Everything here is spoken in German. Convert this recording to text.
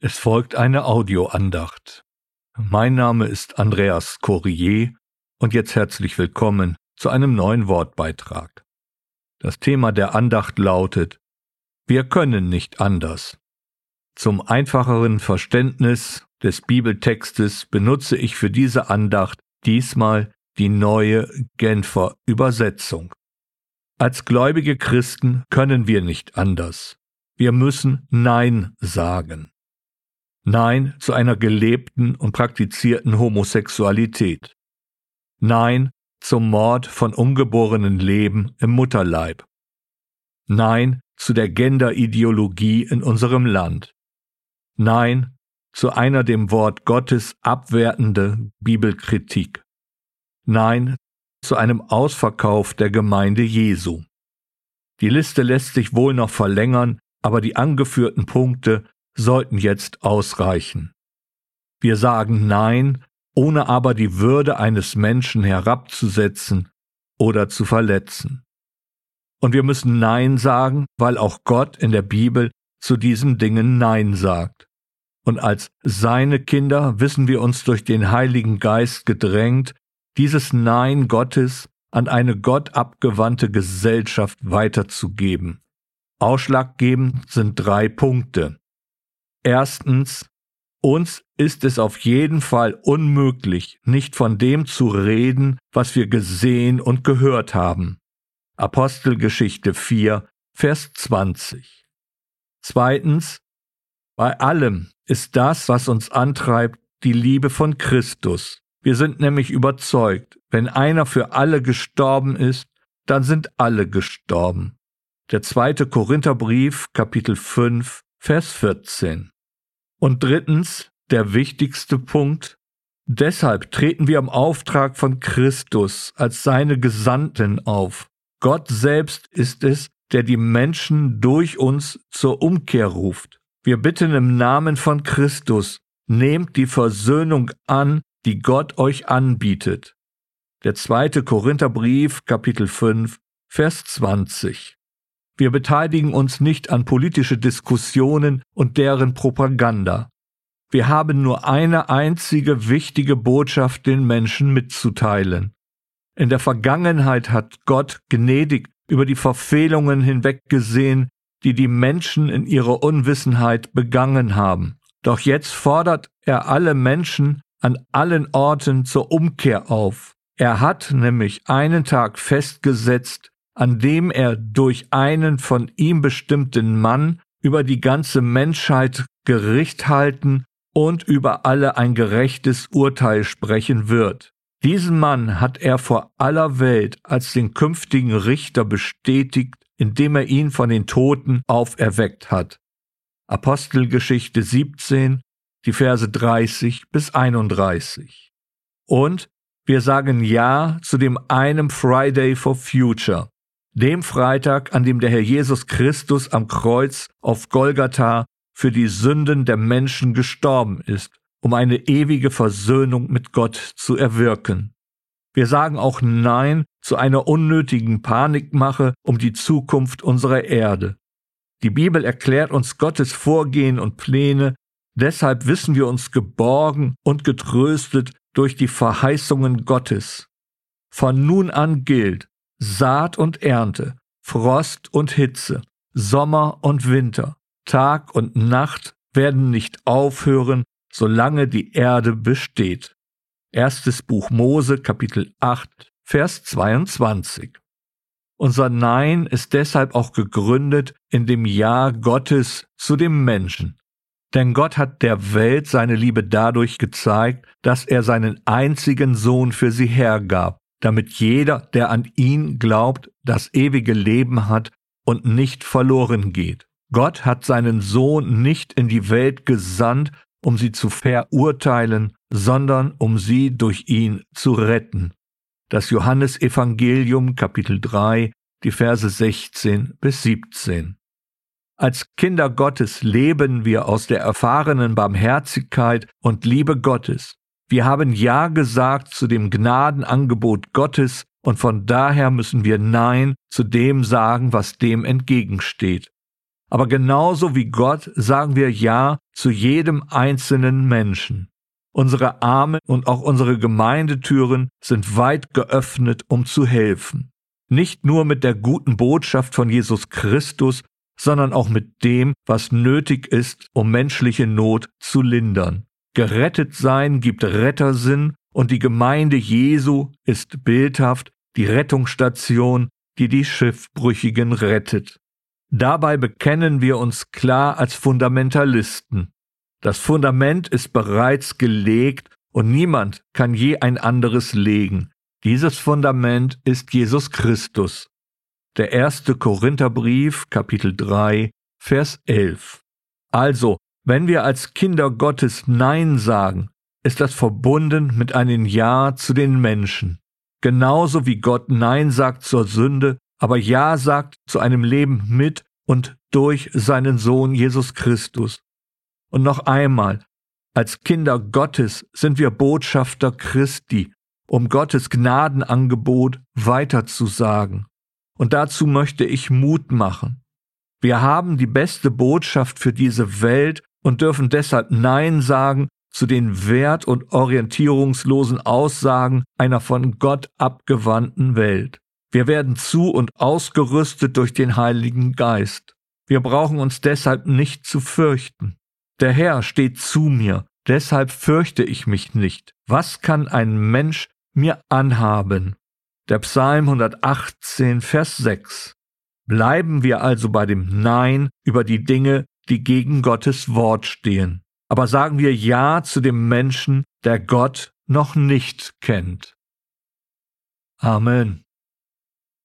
Es folgt eine Audioandacht. Mein Name ist Andreas Corrier und jetzt herzlich willkommen zu einem neuen Wortbeitrag. Das Thema der Andacht lautet Wir können nicht anders. Zum einfacheren Verständnis des Bibeltextes benutze ich für diese Andacht diesmal die neue Genfer Übersetzung. Als gläubige Christen können wir nicht anders. Wir müssen Nein sagen. Nein zu einer gelebten und praktizierten Homosexualität. Nein zum Mord von ungeborenen Leben im Mutterleib. Nein zu der Genderideologie in unserem Land. Nein zu einer dem Wort Gottes abwertende Bibelkritik. Nein zu einem Ausverkauf der Gemeinde Jesu. Die Liste lässt sich wohl noch verlängern, aber die angeführten Punkte sollten jetzt ausreichen. Wir sagen Nein, ohne aber die Würde eines Menschen herabzusetzen oder zu verletzen. Und wir müssen Nein sagen, weil auch Gott in der Bibel zu diesen Dingen Nein sagt. Und als seine Kinder wissen wir uns durch den Heiligen Geist gedrängt, dieses Nein Gottes an eine Gott abgewandte Gesellschaft weiterzugeben. Ausschlaggebend sind drei Punkte. Erstens, uns ist es auf jeden Fall unmöglich, nicht von dem zu reden, was wir gesehen und gehört haben. Apostelgeschichte 4, Vers 20. Zweitens, bei allem ist das, was uns antreibt, die Liebe von Christus. Wir sind nämlich überzeugt, wenn einer für alle gestorben ist, dann sind alle gestorben. Der zweite Korintherbrief, Kapitel 5, Vers 14. Und drittens, der wichtigste Punkt, deshalb treten wir im Auftrag von Christus als seine Gesandten auf. Gott selbst ist es, der die Menschen durch uns zur Umkehr ruft. Wir bitten im Namen von Christus, nehmt die Versöhnung an, die Gott euch anbietet. Der zweite Korintherbrief, Kapitel 5, Vers 20. Wir beteiligen uns nicht an politische Diskussionen und deren Propaganda. Wir haben nur eine einzige wichtige Botschaft den Menschen mitzuteilen. In der Vergangenheit hat Gott gnädig über die Verfehlungen hinweggesehen, die die Menschen in ihrer Unwissenheit begangen haben. Doch jetzt fordert er alle Menschen an allen Orten zur Umkehr auf. Er hat nämlich einen Tag festgesetzt, an dem er durch einen von ihm bestimmten Mann über die ganze Menschheit Gericht halten und über alle ein gerechtes Urteil sprechen wird. Diesen Mann hat er vor aller Welt als den künftigen Richter bestätigt, indem er ihn von den Toten auferweckt hat. Apostelgeschichte 17, die Verse 30 bis 31. Und wir sagen Ja zu dem einem Friday for Future, dem Freitag, an dem der Herr Jesus Christus am Kreuz auf Golgatha für die Sünden der Menschen gestorben ist, um eine ewige Versöhnung mit Gott zu erwirken. Wir sagen auch Nein zu einer unnötigen Panikmache um die Zukunft unserer Erde. Die Bibel erklärt uns Gottes Vorgehen und Pläne, deshalb wissen wir uns geborgen und getröstet durch die Verheißungen Gottes. Von nun an gilt, Saat und Ernte, Frost und Hitze, Sommer und Winter, Tag und Nacht werden nicht aufhören, solange die Erde besteht. Erstes Buch Mose, Kapitel 8, Vers 22. Unser Nein ist deshalb auch gegründet in dem Ja Gottes zu dem Menschen. Denn Gott hat der Welt seine Liebe dadurch gezeigt, dass er seinen einzigen Sohn für sie hergab, damit jeder, der an ihn glaubt, das ewige Leben hat und nicht verloren geht. Gott hat seinen Sohn nicht in die Welt gesandt, um sie zu verurteilen, sondern um sie durch ihn zu retten. Das Johannesevangelium Kapitel 3, die Verse 16 bis 17. Als Kinder Gottes leben wir aus der erfahrenen Barmherzigkeit und Liebe Gottes wir haben Ja gesagt zu dem Gnadenangebot Gottes und von daher müssen wir Nein zu dem sagen, was dem entgegensteht. Aber genauso wie Gott sagen wir Ja zu jedem einzelnen Menschen. Unsere Arme und auch unsere Gemeindetüren sind weit geöffnet, um zu helfen. Nicht nur mit der guten Botschaft von Jesus Christus, sondern auch mit dem, was nötig ist, um menschliche Not zu lindern. Gerettet sein gibt Rettersinn und die Gemeinde Jesu ist bildhaft die Rettungsstation, die die Schiffbrüchigen rettet. Dabei bekennen wir uns klar als Fundamentalisten. Das Fundament ist bereits gelegt und niemand kann je ein anderes legen. Dieses Fundament ist Jesus Christus. Der erste Korintherbrief, Kapitel 3, Vers 11. Also, wenn wir als Kinder Gottes Nein sagen, ist das verbunden mit einem Ja zu den Menschen. Genauso wie Gott Nein sagt zur Sünde, aber Ja sagt zu einem Leben mit und durch seinen Sohn Jesus Christus. Und noch einmal, als Kinder Gottes sind wir Botschafter Christi, um Gottes Gnadenangebot weiterzusagen. Und dazu möchte ich Mut machen. Wir haben die beste Botschaft für diese Welt und dürfen deshalb Nein sagen zu den wert- und orientierungslosen Aussagen einer von Gott abgewandten Welt. Wir werden zu und ausgerüstet durch den Heiligen Geist. Wir brauchen uns deshalb nicht zu fürchten. Der Herr steht zu mir, deshalb fürchte ich mich nicht. Was kann ein Mensch mir anhaben? Der Psalm 118, Vers 6. Bleiben wir also bei dem Nein über die Dinge, die gegen Gottes Wort stehen. Aber sagen wir Ja zu dem Menschen, der Gott noch nicht kennt. Amen.